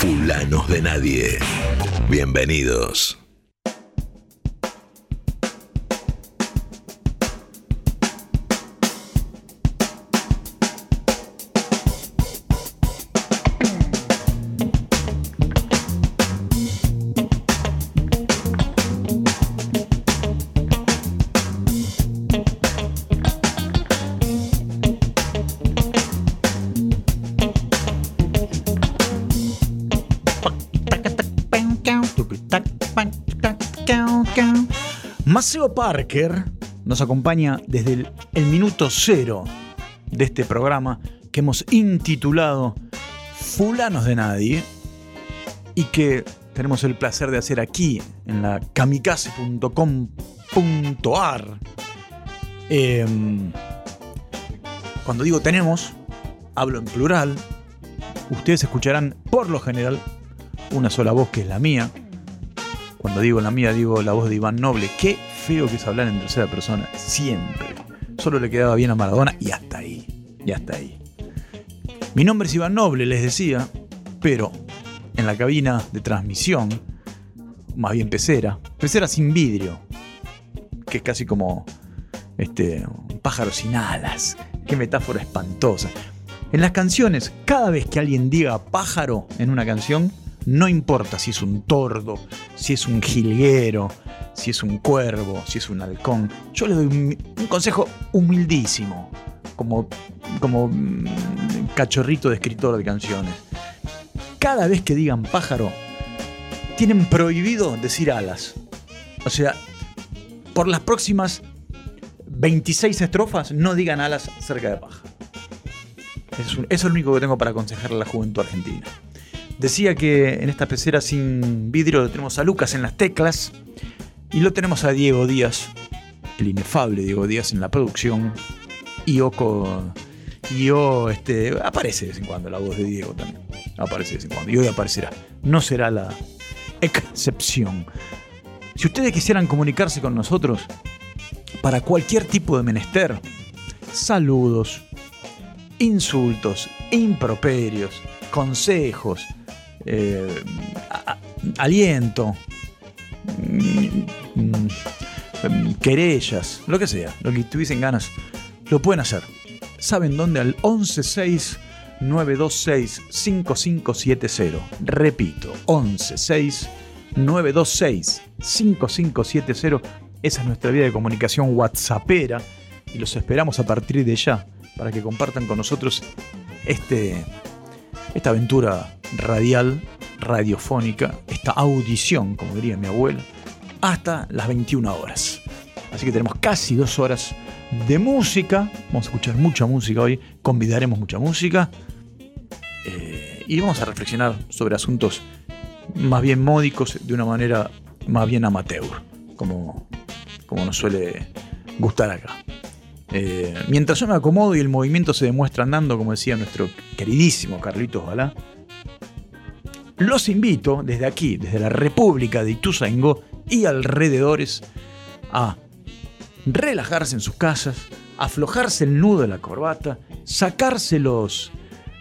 Fulanos de Nadie. Bienvenidos. Maceo Parker nos acompaña desde el, minuto cero de este programa que hemos intitulado Fulanos de Nadie y que tenemos el placer de hacer aquí en la kamikaze.com.ar. Em, cuando digo tenemos, hablo en plural. Ustedes escucharán por lo general una sola voz que es la mía. Cuando digo la mía, digo la voz de Iván Noble. Qué feo que es hablar en tercera persona, siempre. Solo le quedaba bien a Maradona y hasta ahí. Y hasta ahí. Mi nombre es Iván Noble, les decía, pero en la cabina de transmisión, más bien pecera, pecera sin vidrio, que es casi como este, un pájaro sin alas. Qué metáfora espantosa. En las canciones, cada vez que alguien diga pájaro en una canción, no importa si es un tordo, si es un jilguero, si es un cuervo, si es un halcón. Yo le doy un, consejo humildísimo, como, como mm, cachorrito de escritor de canciones. Cada vez que digan pájaro, tienen prohibido decir alas. O sea, por las próximas 26 estrofas, no digan alas cerca de un- eso es lo único que tengo para aconsejarle a la juventud argentina. Decía que en esta pecera sin vidrio tenemos a Lucas en las teclas y lo tenemos a Diego Díaz, el inefable Diego Díaz en la producción. Y Oco. Y O, este, aparece de vez en cuando la voz de Diego también. Aparece de vez en cuando. Y hoy aparecerá. No será la excepción. Si ustedes quisieran comunicarse con nosotros para cualquier tipo de menester, saludos, insultos, improperios, consejos, eh, aliento, querellas, lo que sea, lo que tuviesen ganas, lo pueden hacer. ¿Saben dónde? Al 116 926 5570. Repito, 116 926 5570. Esa es nuestra vía de comunicación WhatsAppera y los esperamos a partir de ya para que compartan con nosotros este, esta aventura radial, radiofónica, esta audición, como diría mi abuela, hasta las 21 horas. Así que tenemos casi dos horas de música. Vamos a escuchar mucha música hoy, convidaremos mucha música. eh, y vamos a reflexionar sobre asuntos más bien módicos de una manera más bien amateur, como, como nos suele gustar acá. Eh, mientras yo me acomodo y el movimiento se demuestra andando, como decía nuestro queridísimo Carlitos Balá, los invito desde aquí, desde la República de Ituzaingó y alrededores, a relajarse en sus casas, aflojarse el nudo de la corbata, sacarse los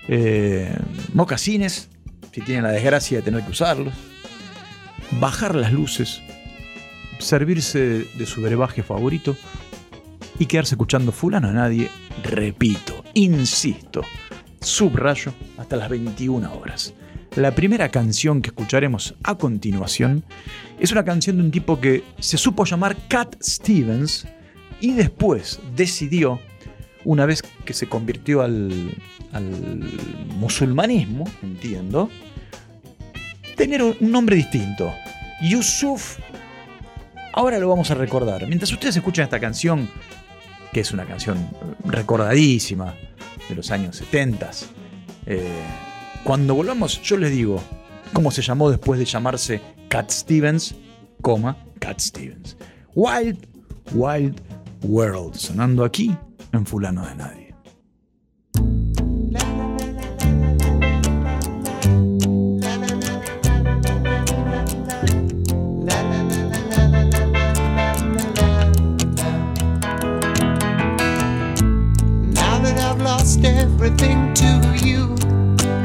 eh, mocasines, si tienen la desgracia de tener que usarlos, bajar las luces, servirse de su brebaje favorito y quedarse escuchando fulano a nadie, repito, insisto, subrayo, hasta las 21 horas. La primera canción que escucharemos a continuación es una canción de un tipo que se supo llamar Cat Stevens y después decidió, una vez que se convirtió al, al musulmanismo, entiendo, tener un nombre distinto. Yusuf, ahora lo vamos a recordar. Mientras ustedes escuchan esta canción, que es una canción recordadísima de los años 70, eh, cuando volvamos, yo les digo cómo se llamó después de llamarse Cat Stevens, coma, Cat Stevens. Wild, Wild World, sonando aquí en Fulano de Nadie.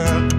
girl.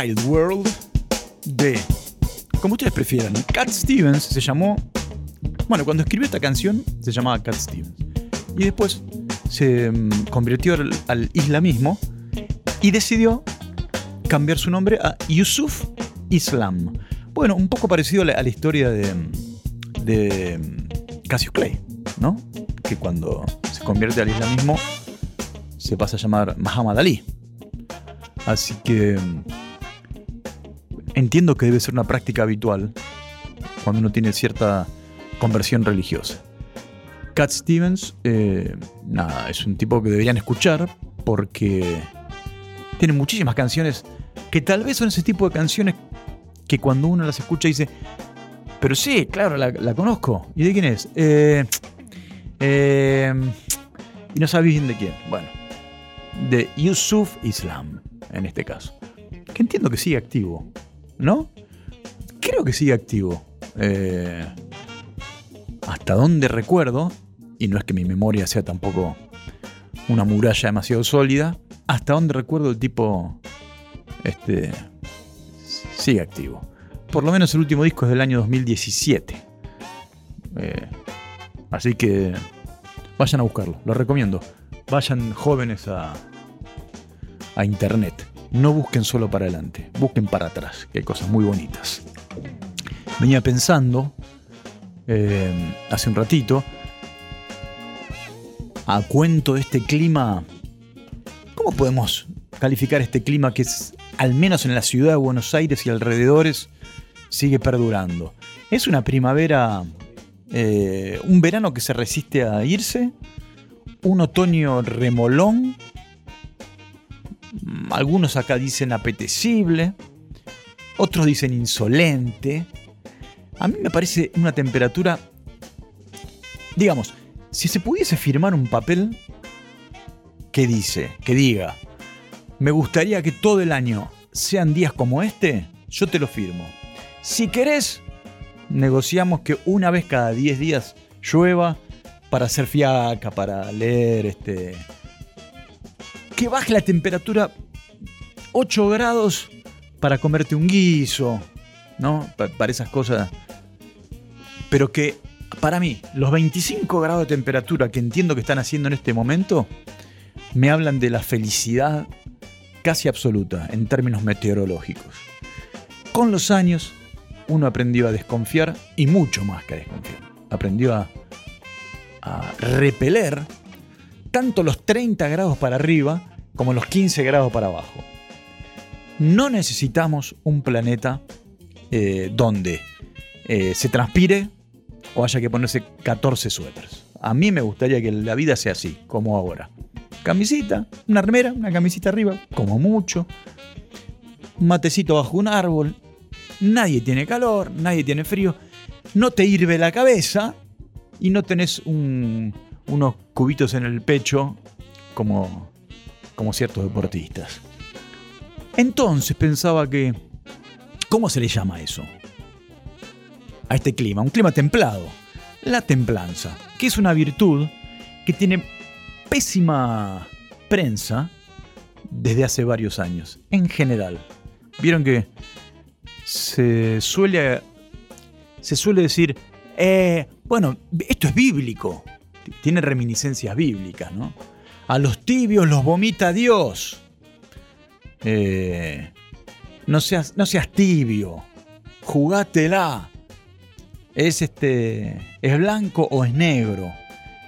Wild World de, como ustedes prefieran, Cat Stevens se llamó, bueno, cuando escribió esta canción se llamaba Cat Stevens. Y después se mm, convirtió al, islamismo y decidió cambiar su nombre a Yusuf Islam. Bueno, un poco parecido a la, historia de, de mm, Cassius Clay, ¿no? Que cuando se convierte al islamismo se pasa a llamar Muhammad Ali. Así que mm, entiendo que debe ser una práctica habitual cuando uno tiene cierta conversión religiosa. Cat Stevens, eh, nada, es un tipo que deberían escuchar porque tiene muchísimas canciones que tal vez son ese tipo de canciones que cuando uno las escucha dice, pero sí, claro, la, conozco. ¿Y de quién es? Eh, eh, y no sabéis bien de quién. Bueno, de Yusuf Islam, en este caso. Que entiendo que sigue activo, ¿no? Creo que sigue activo. Eh, hasta donde recuerdo, y no es que mi memoria sea tampoco una muralla demasiado sólida, hasta donde recuerdo el tipo este, sigue activo. Por lo menos el último disco es del año 2017. Eh, así que vayan a buscarlo, lo recomiendo. Vayan jóvenes a, a internet. No busquen solo para adelante, busquen para atrás, que hay cosas muy bonitas. Venía pensando eh, hace un ratito, a cuento de este clima, ¿cómo podemos calificar este clima que es, al menos en la ciudad de Buenos Aires y alrededores, sigue perdurando? Es una primavera, eh, un verano que se resiste a irse, un otoño remolón algunos acá dicen apetecible, otros dicen insolente. A mí me parece una temperatura, digamos, si se pudiese firmar un papel que dice, que diga, me gustaría que todo el año sean días como este, yo te lo firmo. Si querés, negociamos que una vez cada 10 días llueva para hacer fiaca, para leer, este... Que baje la temperatura 8 grados para comerte un guiso, ¿no? Para esas cosas. Pero que para mí, los 25 grados de temperatura que entiendo que están haciendo en este momento, me hablan de la felicidad casi absoluta en términos meteorológicos. Con los años, uno aprendió a desconfiar y mucho más que a desconfiar. Aprendió a, repeler tanto los 30 grados para arriba como los 15 grados para abajo. No necesitamos un planeta eh, donde eh, se transpire o haya que ponerse 14 suéteres. A mí me gustaría que la vida sea así, como ahora. Camisita, una remera, una camisita arriba, como mucho. Un matecito bajo un árbol. Nadie tiene calor, nadie tiene frío. No te hirve la cabeza y no tenés unos cubitos en el pecho como, como ciertos deportistas. Entonces pensaba que... ¿Cómo se le llama eso? A este clima, un clima templado. La templanza, que es una virtud que tiene pésima prensa desde hace varios años, en general. Vieron que se suele, se suele decir, eh, bueno, esto es bíblico, tiene reminiscencias bíblicas, ¿no? A los tibios los vomita Dios. Eh, no, seas, no seas tibio, jugátela. Es, este, es blanco o es negro.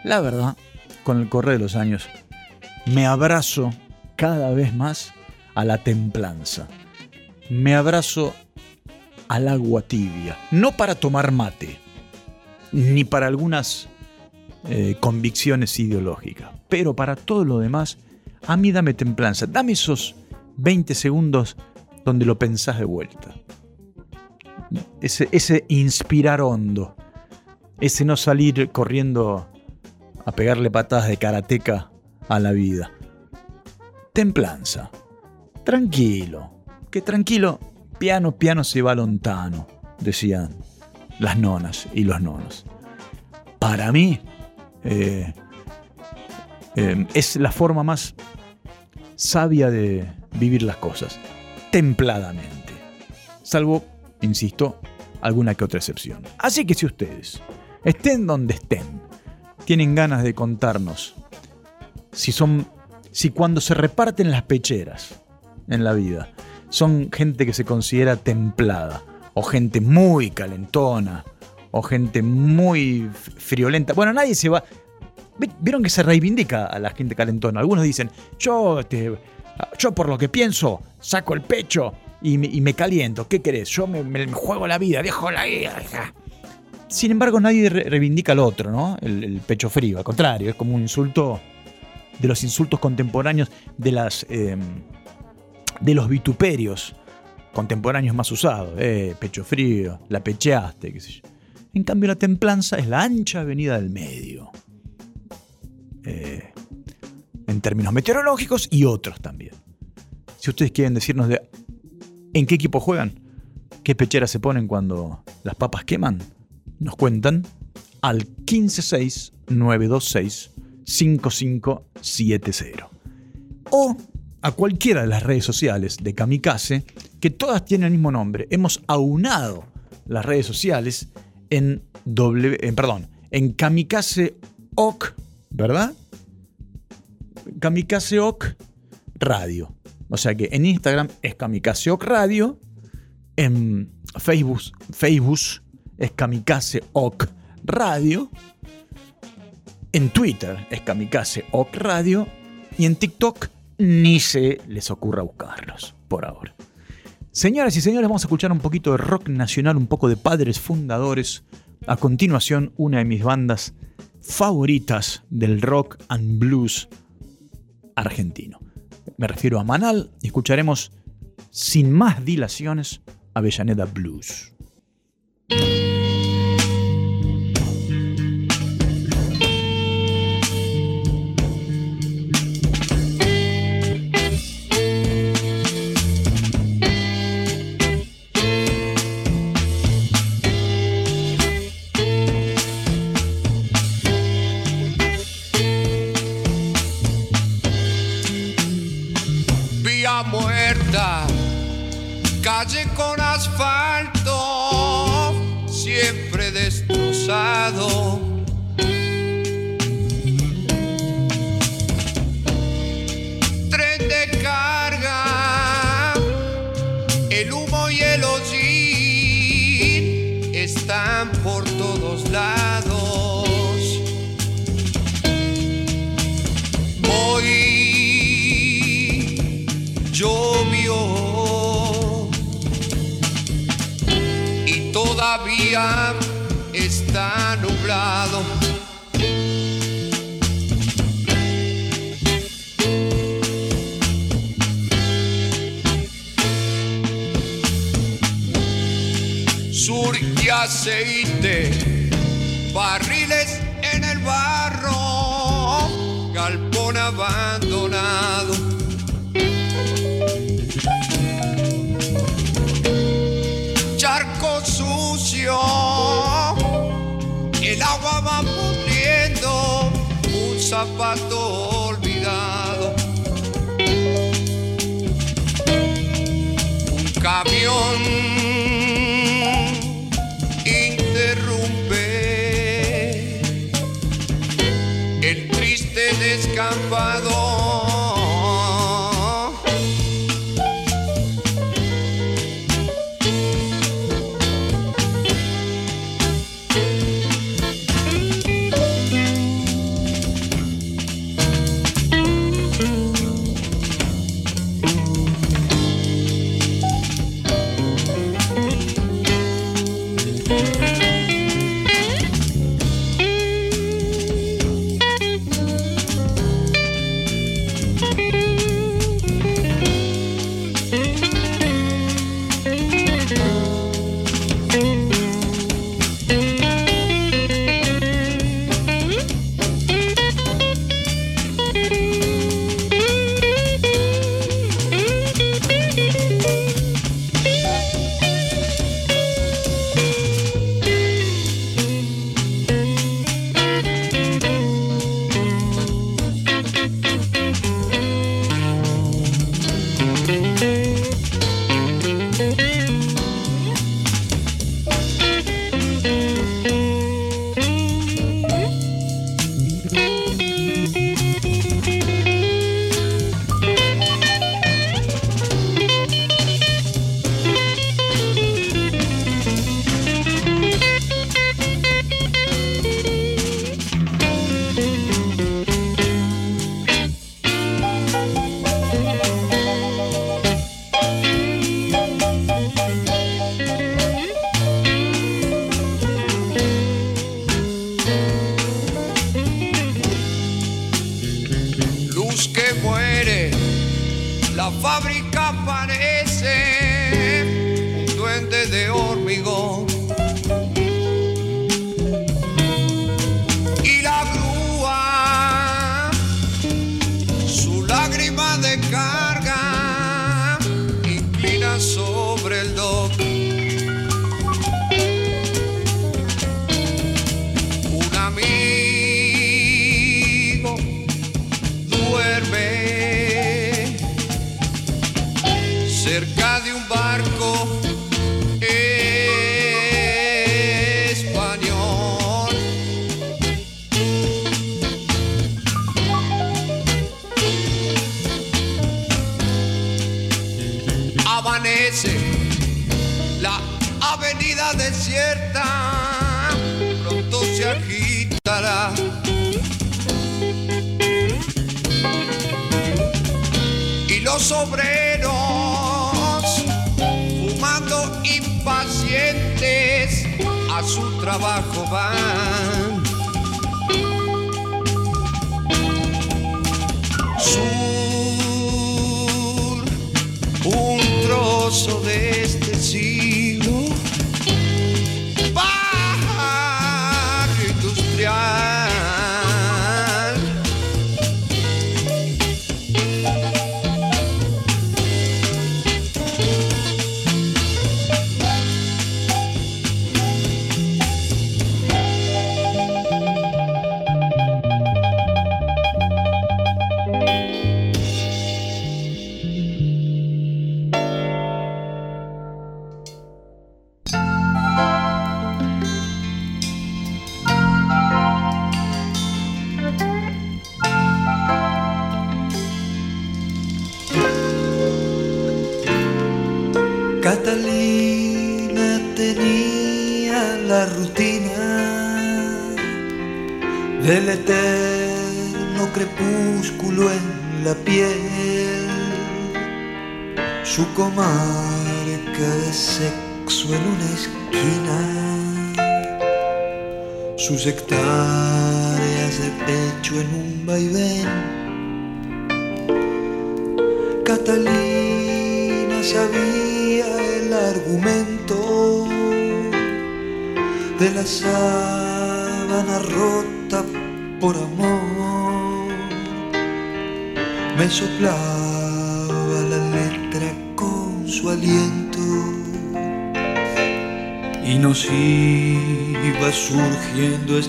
La verdad, con el correr de los años, me abrazo cada vez más a la templanza. Me abrazo al agua tibia. No para tomar mate, ni para algunas eh, convicciones ideológicas, pero para todo lo demás, a mí dame templanza. Dame esos 20 segundos donde lo pensás de vuelta. Ese, inspirar hondo. Ese no salir corriendo a pegarle patadas de karateca a la vida. Templanza. Tranquilo. Que tranquilo, piano, piano se va lontano, decían las nonas y los nonos. Para mí, eh, eh, es la forma más sabia de vivir las cosas, templadamente. Salvo, insisto, alguna que otra excepción. Así que si ustedes estén donde estén, tienen ganas de contarnos si son si cuando se reparten las pecheras en la vida son gente que se considera templada o gente muy calentona o gente muy friolenta. Bueno, nadie se va vieron que se reivindica a la gente calentona. Algunos dicen, "Yo este, yo por lo que pienso saco el pecho y me, caliento. ¿Qué querés? Yo me, juego la vida, dejo la vida." Sin embargo, nadie reivindica al otro, ¿no? El, pecho frío. Al contrario, es como un insulto de los insultos contemporáneos, de, las, em, de los vituperios contemporáneos más usados. Eh, pecho frío, la pecheaste, qué sé yo. En cambio, la templanza es la ancha avenida del medio. Eh, en términos meteorológicos y otros también. Si ustedes quieren decirnos de en qué equipo juegan, qué pechera se ponen cuando las papas queman, nos cuentan al 156-926-5570. O a cualquiera de las redes sociales de Kamikaze, que todas tienen el mismo nombre. Hemos aunado las redes sociales en, doble, perdón, en Kamikaze OK, ¿verdad? Kamikaze OK Radio. O sea que en Instagram es Kamikaze OK Radio, en Facebook, Facebook es Kamikaze OK Radio. En Twitter es Kamikaze OK Radio. Y en TikTok ni se les ocurra buscarlos por ahora. Señoras y señores, vamos a escuchar un poquito de rock nacional, un poco de padres fundadores. A continuación, una de mis bandas favoritas del rock and blues argentino. Me refiero a Manal y escucharemos sin más dilaciones Avellaneda Blues. Camión interrumpe el triste descampado.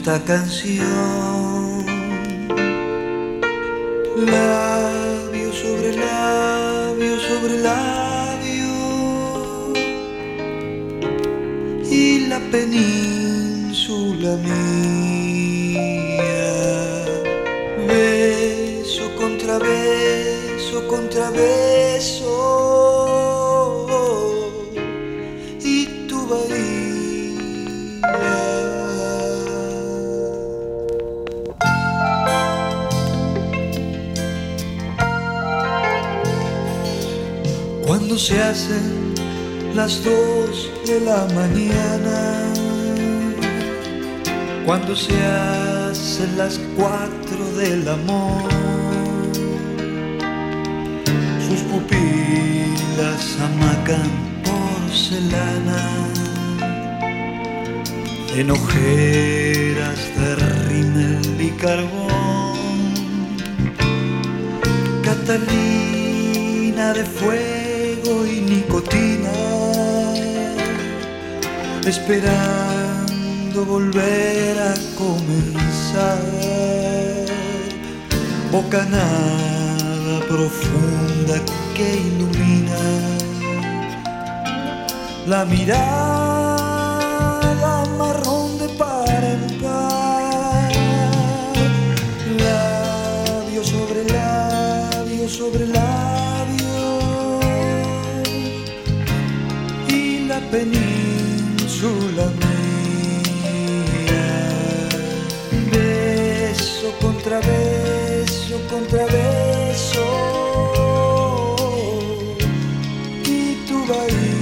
Esta canción. Labio sobre labio sobre labio y la península mía. Beso contra beso contra beso se hacen las dos de la mañana, cuando se hacen las cuatro del amor, sus pupilas amacan porcelana, en ojeras de rímel y carbón. Catalina de fuego y nicotina, esperando volver a comenzar. Bocanada profunda que ilumina la mirada marrón de par en par. Labio sobre labio sobre labio península mía. Beso contra beso contra beso y tu bahía.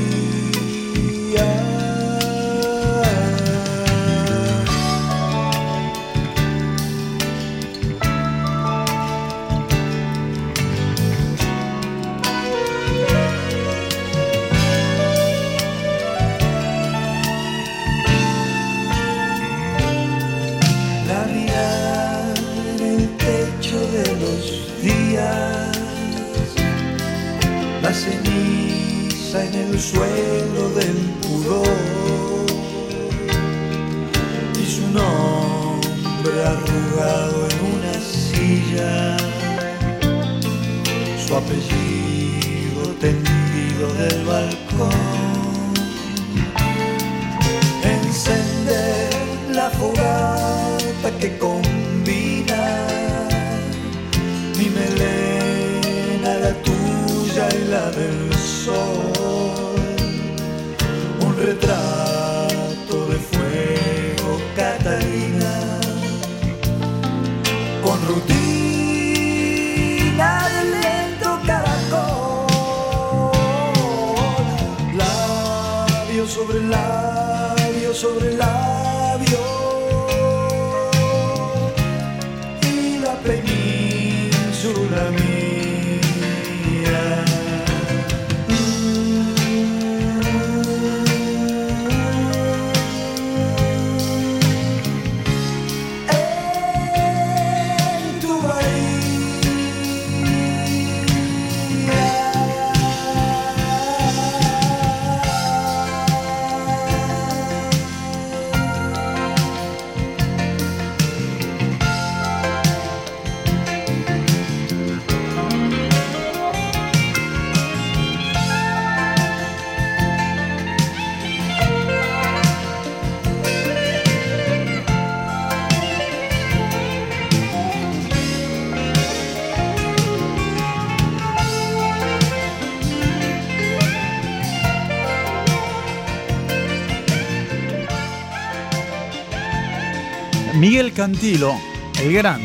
Cantilo, el gran.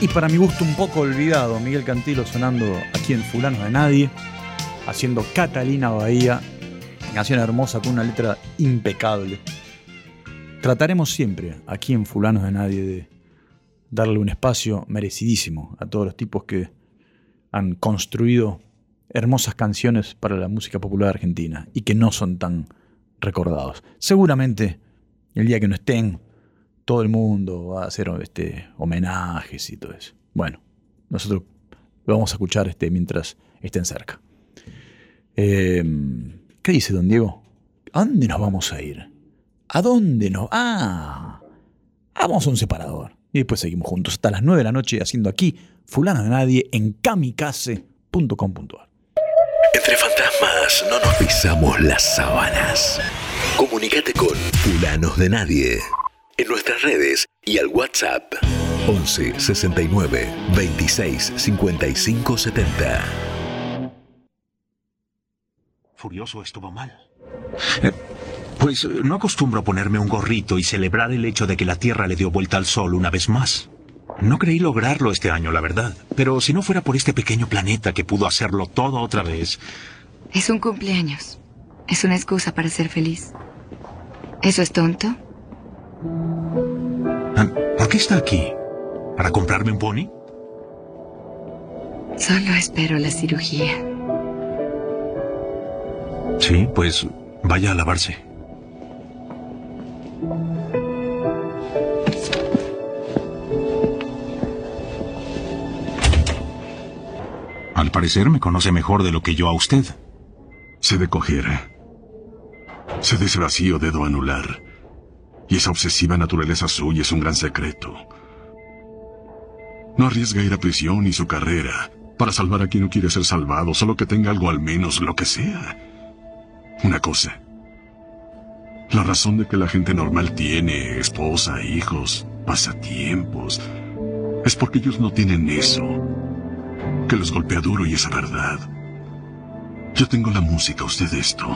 Y para mi gusto un poco olvidado, Miguel Cantilo sonando aquí en Fulanos de Nadie, haciendo Catalina Bahía, canción hermosa con una letra impecable. Trataremos siempre aquí en Fulanos de Nadie de darle un espacio merecidísimo a todos los tipos que han construido hermosas canciones para la música popular argentina y que no son tan recordados. Seguramente el día que no estén, todo el mundo va a hacer este, homenajes y todo eso. Bueno, nosotros lo vamos a escuchar este, mientras estén cerca. Em, ¿Qué dice don Diego? ¿A dónde nos vamos a ir? ¿A dónde nos.? Ah, vamos a un separador. Y después seguimos juntos hasta las 9 de la noche haciendo aquí Fulano de Nadie en kamikaze.com.ar. Entre fantasmas no nos pisamos las sábanas. Comunicate con Fulanos de Nadie en nuestras redes y al WhatsApp 11 69 26 55 70. Furioso estuvo mal. Eh, pues eh, no acostumbro a ponerme un gorrito y celebrar el hecho de que la Tierra le dio vuelta al Sol una vez más. No creí lograrlo este año, la verdad. Pero si no fuera por este pequeño planeta que pudo hacerlo todo otra vez... Es un cumpleaños. Es una excusa para ser feliz. ¿Eso es tonto? Ah, ¿Por qué está aquí? ¿Para comprarme un pony? Solo espero la cirugía. Sí, pues vaya a lavarse. Al parecer me conoce mejor de lo que yo a usted. Se de coger. Se de ese vacío dedo anular. Y esa obsesiva naturaleza suya es un gran secreto. No arriesga ir a prisión y su carrera para salvar a quien no quiere ser salvado, solo que tenga algo al menos, lo que sea. Una cosa. La razón de que la gente normal tiene esposa, hijos, pasatiempos, es porque ellos no tienen eso. Que los golpea duro y esa verdad. Yo tengo la música, usted esto.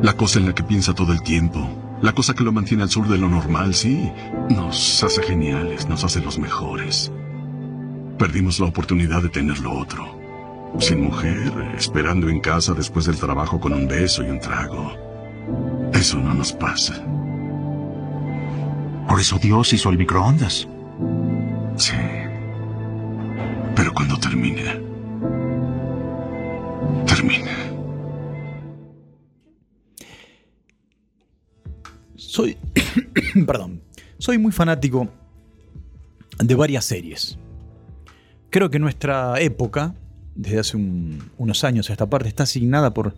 La cosa en la que piensa todo el tiempo. La cosa que lo mantiene al sur de lo normal, sí. Nos hace geniales, nos hace los mejores. Perdimos la oportunidad de tener lo otro. Sin mujer, esperando en casa después del trabajo con un beso y un trago. Eso no nos pasa. Por eso Dios hizo el microondas. Sí. Pero cuando termina... Termina. Soy. perdón. Soy muy fanático de varias series. Creo que nuestra época, desde hace un- unos años a esta parte, está asignada por,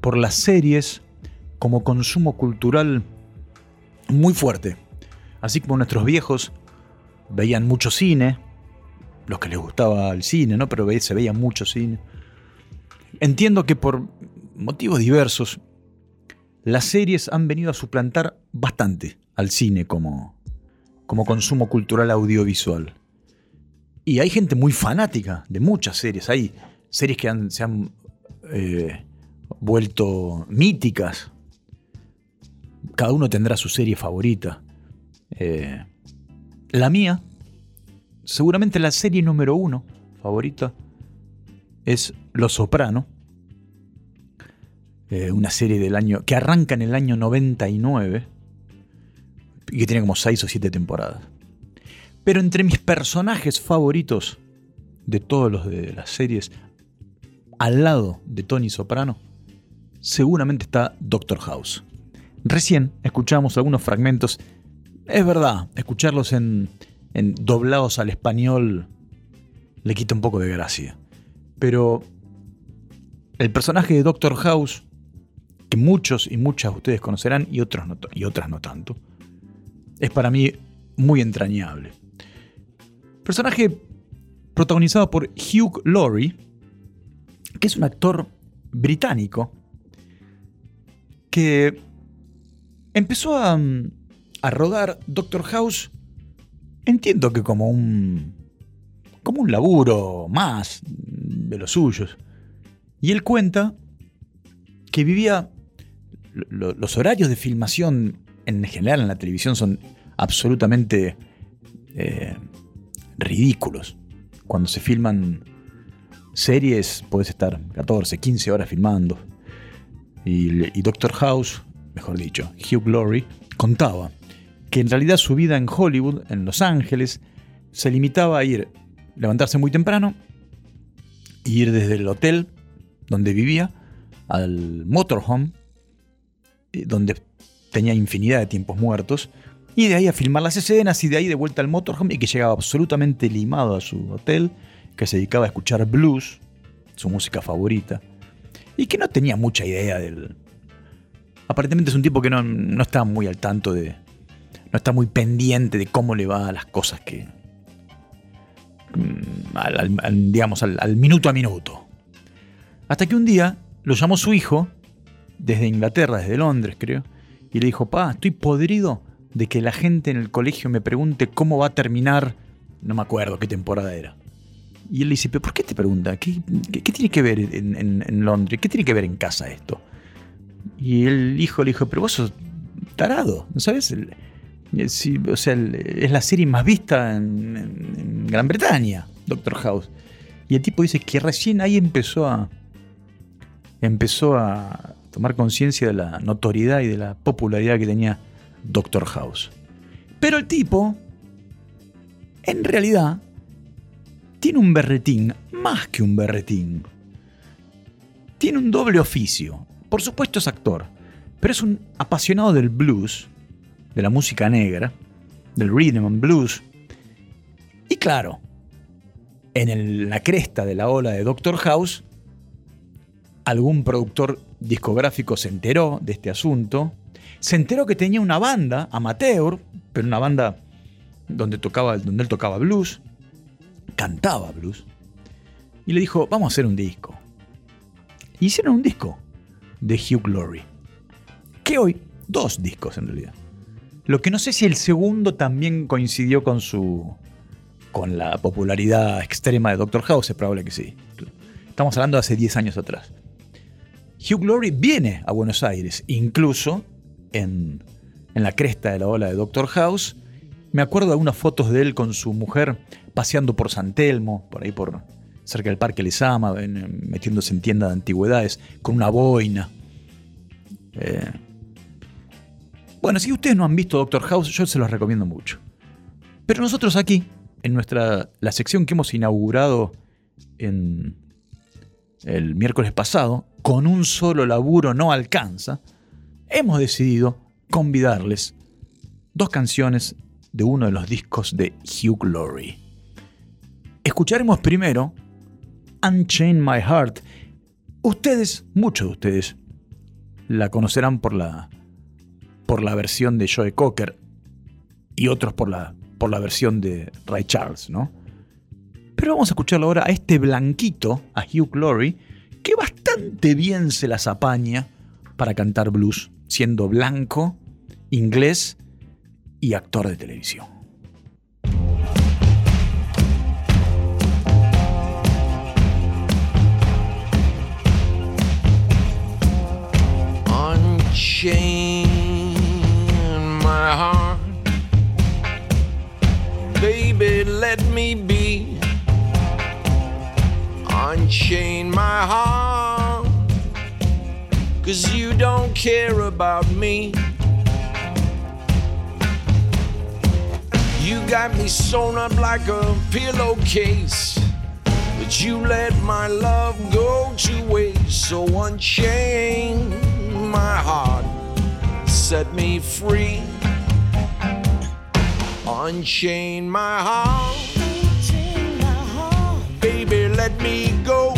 por las series como consumo cultural muy fuerte. Así como nuestros viejos veían mucho cine, los que les gustaba el cine, ¿no? Pero se veía mucho cine. Entiendo que por motivos diversos, las series han venido a suplantar bastante al cine como, como consumo cultural audiovisual. Y hay gente muy fanática de muchas series. Hay series que se han eh, vuelto míticas. Cada uno tendrá su serie favorita. Eh, la mía, seguramente la serie número uno favorita, es Los Soprano. Eh, una serie del año que arranca en el año 99 y que tiene como 6 o 7 temporadas. Pero entre mis personajes favoritos de todos los de las series, al lado de Tony Soprano, seguramente está Doctor House. Recién escuchamos algunos fragmentos. Es verdad, escucharlos en, en doblados al español le quita un poco de gracia. Pero el personaje de Doctor House, que muchos y muchas de ustedes conocerán y, otros no, y otras no tanto, es para mí muy entrañable. Personaje protagonizado por Hugh Laurie, que es un actor británico que empezó a, a rodar Doctor House, entiendo que como un como un laburo más de los suyos. Y él cuenta que vivía lo- los horarios de filmación en general en la televisión son absolutamente eh, ridículos. Cuando se filman series, puedes estar 14, 15 horas filmando. Y, y Doctor House, mejor dicho, Hugh Glory, contaba que en realidad su vida en Hollywood, en Los Ángeles, se limitaba a ir, levantarse muy temprano, ir desde el hotel donde vivía al motorhome, donde tenía infinidad de tiempos muertos, y de ahí a filmar las escenas y de ahí de vuelta al motorhome y que llegaba absolutamente limado a su hotel, que se dedicaba a escuchar blues, su música favorita, y que no tenía mucha idea del... Aparentemente es un tipo que no, no está muy al tanto de... No está muy pendiente de cómo le va a las cosas que... mm, al- digamos, al minuto a minuto. Hasta que un día lo llamó su hijo, desde Inglaterra, desde Londres creo, y le dijo, pa, estoy podrido de que la gente en el colegio me pregunte cómo va a terminar, no me acuerdo qué temporada era. Y él le dice, pero ¿por qué te pregunta? ¿Qué, tiene que ver en, Londres? ¿Qué tiene que ver en casa esto? Y el hijo le dijo, pero vos sos tarado, ¿no sabes? Sí, o sea, es la serie más vista en- en Gran Bretaña, Doctor House. Y el tipo dice que recién ahí empezó a, empezó a tomar conciencia de la notoriedad y de la popularidad que tenía Doctor House. Pero el tipo, en realidad, tiene un berretín, más que un berretín. Tiene un doble oficio. Por supuesto es actor, pero es un apasionado del blues, de la música negra, del rhythm and blues. Y claro, en la cresta de la ola de Doctor House, algún productor discográfico se enteró de este asunto. Se enteró que tenía una banda amateur, pero una banda donde, tocaba, donde él tocaba blues, cantaba blues. Y le dijo, vamos a hacer un disco. Hicieron un disco de Hugh Glory. Que hoy, dos discos en realidad. Lo que no sé si el segundo también coincidió con su. con la popularidad extrema de Doctor House, es probable que sí. Estamos hablando de hace 10 años atrás. Hugh Glory viene a Buenos Aires, incluso en, en la cresta de la ola de Doctor House. Me acuerdo de algunas fotos de él con su mujer paseando por San Telmo, por ahí por cerca del Parque Lesama, en- metiéndose en tienda de antigüedades, con una boina. Eh, Bueno, si ustedes no han visto Doctor House, yo se los recomiendo mucho. Pero nosotros aquí, en nuestra la sección que hemos inaugurado en el miércoles pasado, con un solo laburo no alcanza, hemos decidido convidarles dos canciones de uno de los discos de Hugh Glory. Escucharemos primero Unchain My Heart. Ustedes, muchos de ustedes, la conocerán por la, por la versión de Joe Cocker y otros por la, por la versión de Ray Charles, ¿no? Pero vamos a escucharlo ahora a este blanquito, a Hugh Glory, que bastante bien se las apaña para cantar blues, siendo blanco, inglés y actor de televisión. Unchain my heart. Baby, let me be. Unchain my heart. Cause you don't care about me. You got me sewn up like a pillowcase. But you let my love go to waste. So unchain my heart, set me free. Unchain my heart, baby,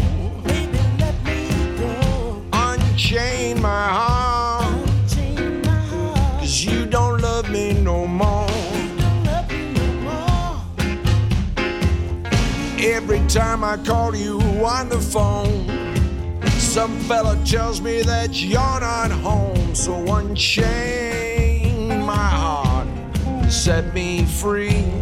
let me go. Unchain my heart, cause you don't love me no more. Every time I call you on the phone, some fella tells me that you're not home. So unchain my heart, set me free.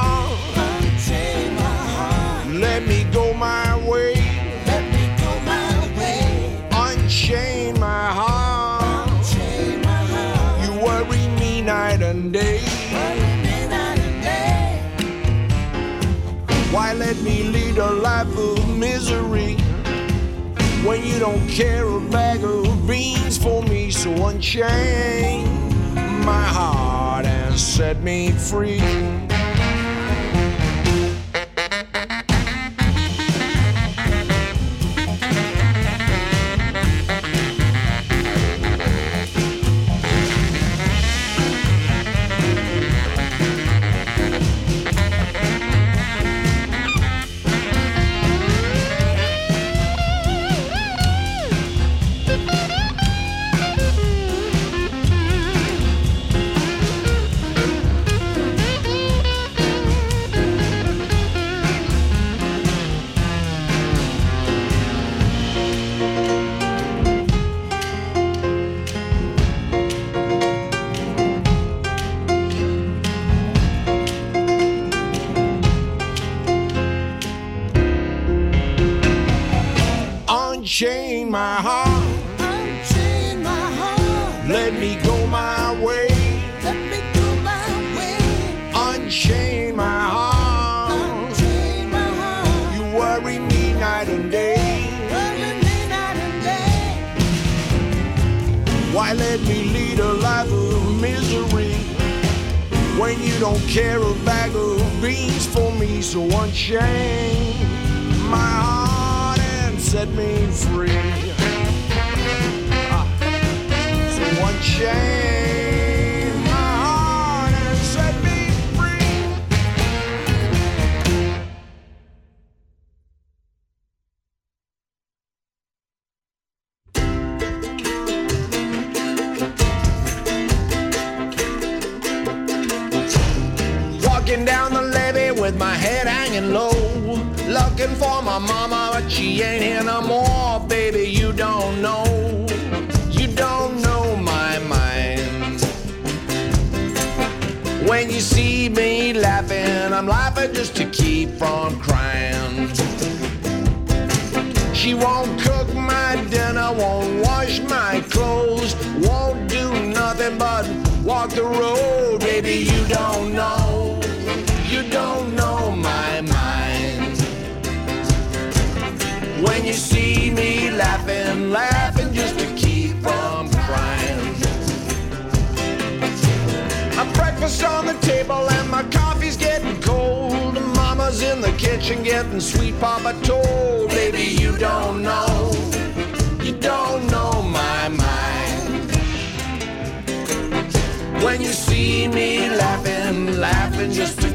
a life of misery when you don't care a bag of beans for me? So unchain my heart and set me free. Road. Baby, you don't know, you don't know my mind. When you see me laughing, laughing just to keep from crying. A breakfast on the table and my coffee's getting cold. Mama's in the kitchen getting sweet papa told. Baby, you don't know, see me laughing, laughing just to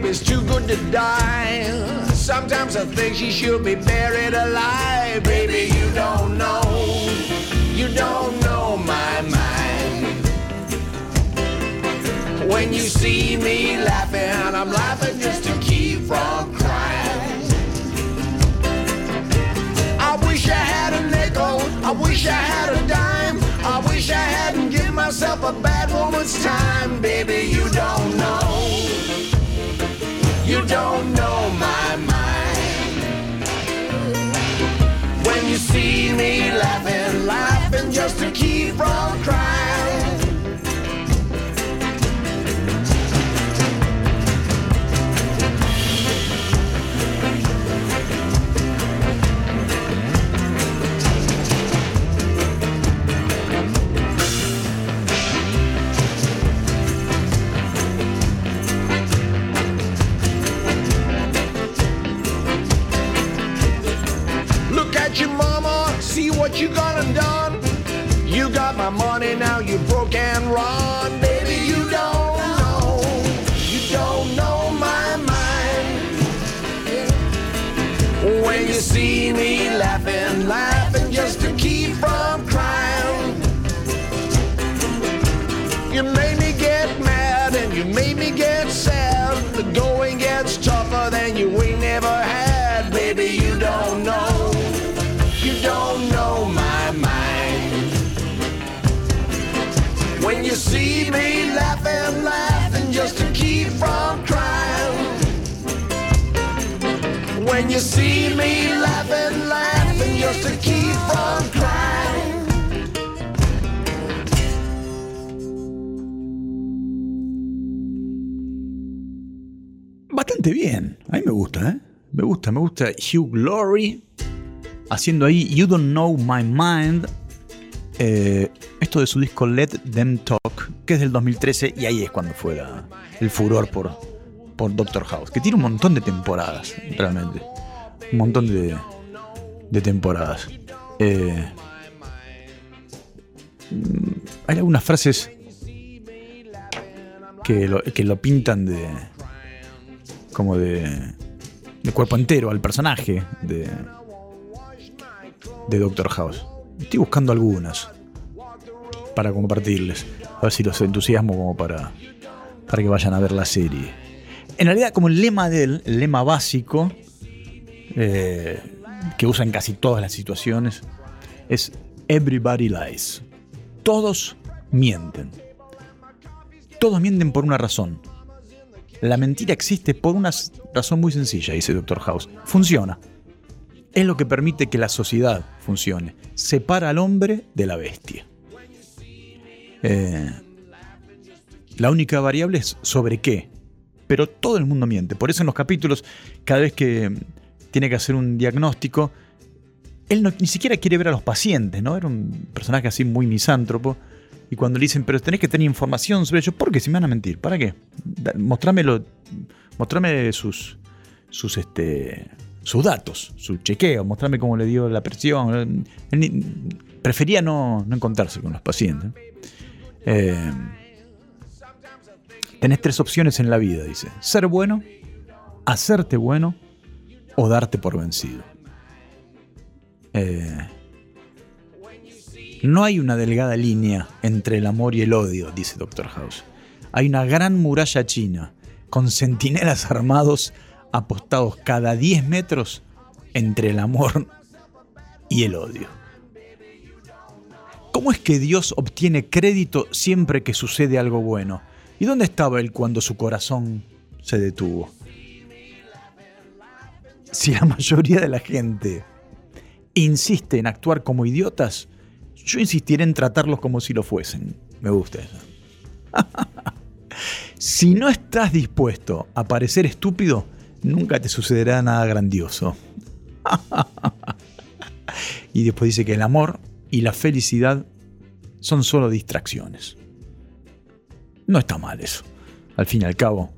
baby's too good to die. Sometimes I think she should be buried alive. Baby, you don't know. You don't know my mind. When you see me laughing, I'm laughing just to keep from crying. I wish I had a nickel. I wish I had a dime. I wish I hadn't given myself a bad woman's time. Baby, you don't know. You don't know my mind. When you see me laughing, laughing just to keep Bastante bien. A mí me gusta, ¿eh? Me gusta, me gusta Hugh Glory haciendo ahí You Don't Know My Mind. eh, esto de su disco Let Them Talk, que es del 2013, y ahí es cuando fue la- el furor por, por Doctor House, que tiene un montón de temporadas, realmente. Un montón de, de temporadas. Eh, mm, hay algunas frases que lo, que lo pintan de. como de. de cuerpo entero al personaje de. de Doctor House. Estoy buscando algunas para compartirles. A ver si los entusiasmo como para, para que vayan a ver la serie. En realidad, como el lema de él, el lema básico, eh, que usa en casi todas las situaciones, es Everybody lies. Todos mienten. Todos mienten por una razón. La mentira existe por una razón muy sencilla, dice Dr. House. Funciona. Es lo que permite que la sociedad funcione. Separa al hombre de la bestia. Eh, la única variable es sobre qué. Pero todo el mundo miente. Por eso en los capítulos, cada vez que tiene que hacer un diagnóstico, él ni siquiera quiere ver a los pacientes, ¿no? Era un personaje así muy misántropo. Y cuando le dicen, pero tenés que tener información sobre ellos, ¿por qué? Si me van a mentir, ¿para qué? Mostrame sus, sus, este, sus datos, su chequeo, mostrame cómo le dio la presión. Él prefería no, no encontrarse con los pacientes. Eh, tenés tres opciones en la vida, dice. Ser bueno, hacerte bueno o darte por vencido. Eh, no hay una delgada línea entre el amor y el odio, dice Doctor House. Hay una gran muralla china, con centinelas armados apostados cada 10 metros entre el amor y el odio. ¿Cómo es que Dios obtiene crédito siempre que sucede algo bueno? ¿Y dónde estaba él cuando su corazón se detuvo? Si la mayoría de la gente insiste en actuar como idiotas, yo insistiré en tratarlos como si lo fuesen. Me gusta eso. si no estás dispuesto a parecer estúpido, nunca te sucederá nada grandioso. y después dice que el amor y la felicidad son solo distracciones. No está mal eso. Al fin y al cabo,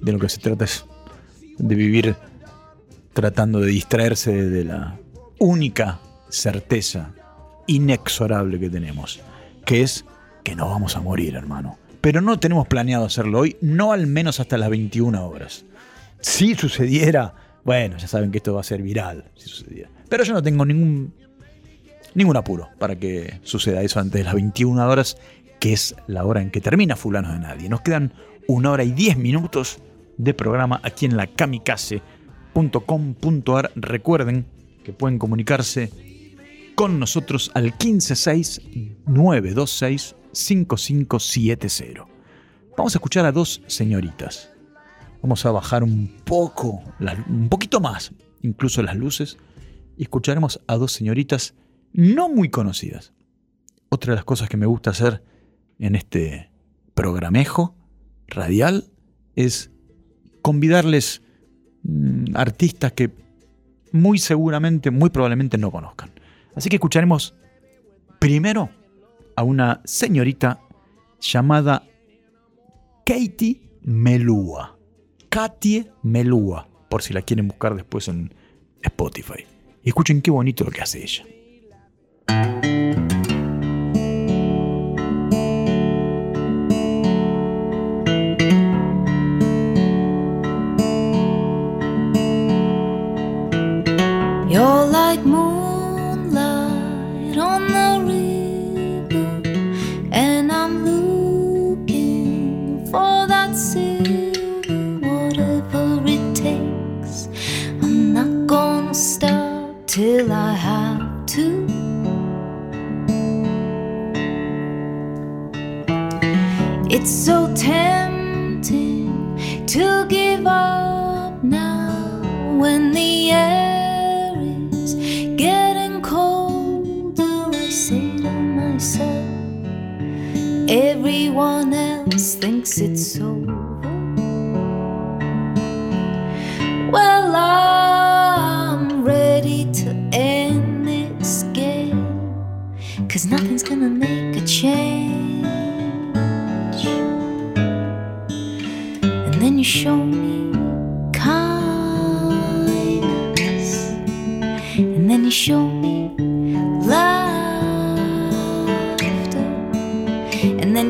de lo que se trata es de vivir tratando de distraerse de la única certeza inexorable que tenemos, que es que no vamos a morir, hermano. Pero no tenemos planeado hacerlo hoy, no al menos hasta las 21 horas. Si sucediera, bueno, ya saben que esto va a ser viral, si sucediera. Pero yo no tengo ningún ningún apuro para que suceda eso antes de las 21 horas, que es la hora en que termina Fulano de Nadie. Nos quedan una hora y 10 minutos de programa aquí en la kamikaze.com.ar. Recuerden que pueden comunicarse con nosotros al 156-926-5570. Vamos a escuchar a dos señoritas. Vamos a bajar un poco, un poquito más, incluso las luces, y escucharemos a dos señoritas no muy conocidas. Otra de las cosas que me gusta hacer en este programejo radial es convidarles mm, artistas que muy seguramente, muy probablemente no conozcan. Así que escucharemos primero a una señorita llamada Katie Melua. Katie Melua, por si la quieren buscar después en Spotify. Y escuchen qué bonito lo que hace ella.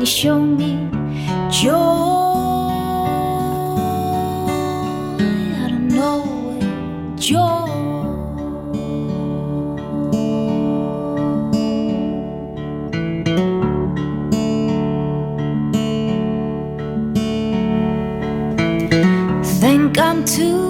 show me joy I don't know it, joy. Think I'm too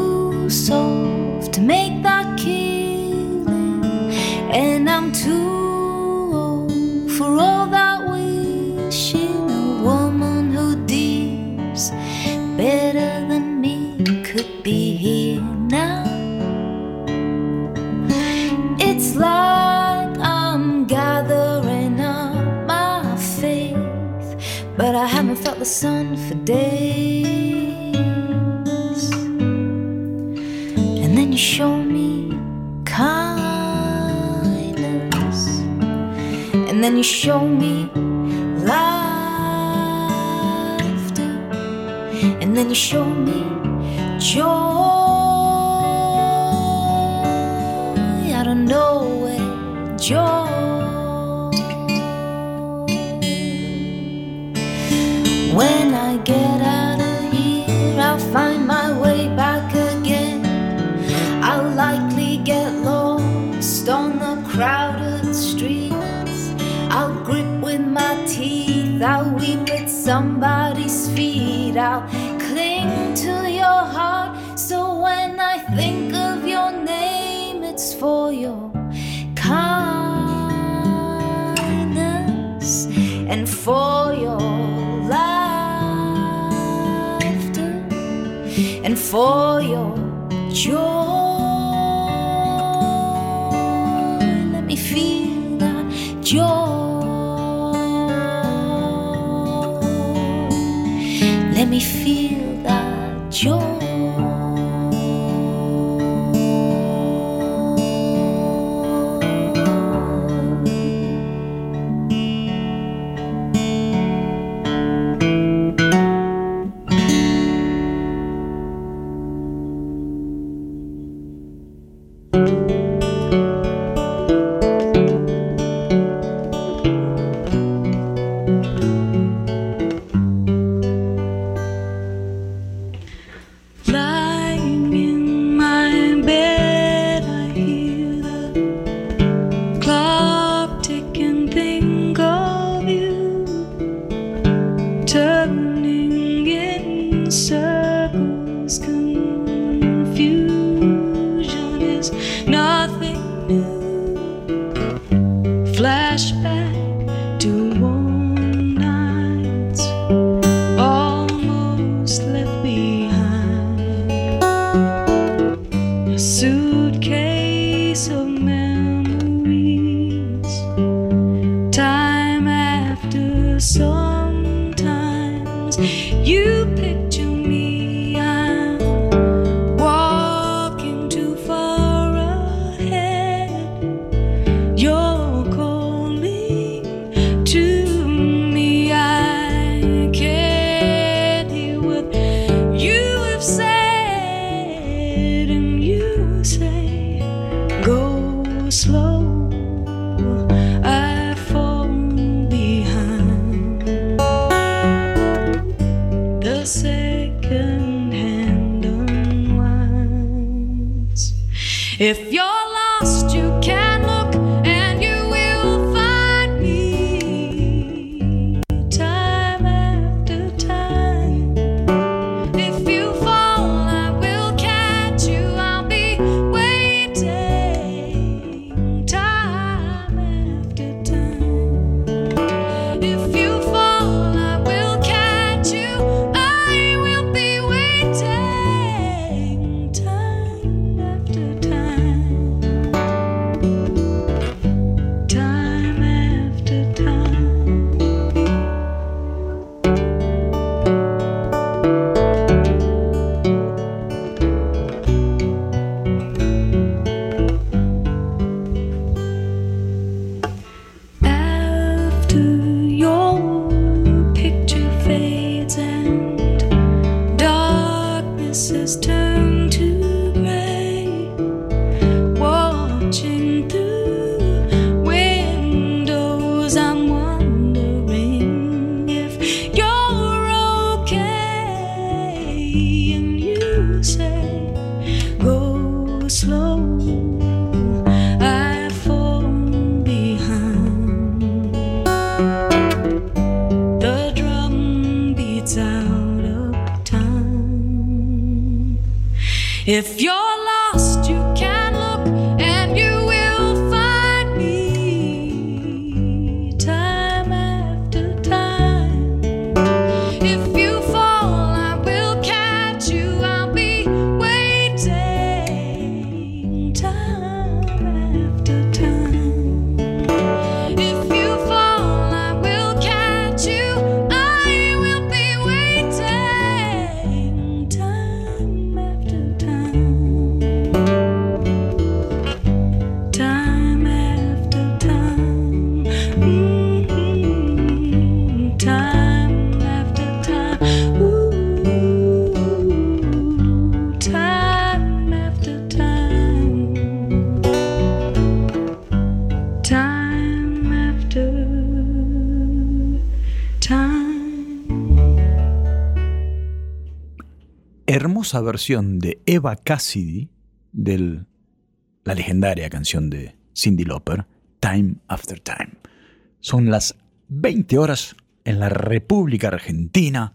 your kindness and for your laughter and for your joy. Let me feel that joy. Let me feel that joy. Versión de Eva Cassidy de la legendaria canción de Cindy Lauper, Time After Time. Son las 20 horas en la República Argentina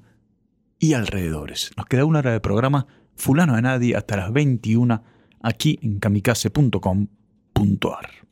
y alrededores. Nos queda una hora de programa, fulano de nadie, hasta las 21, aquí en kamikaze.com.ar.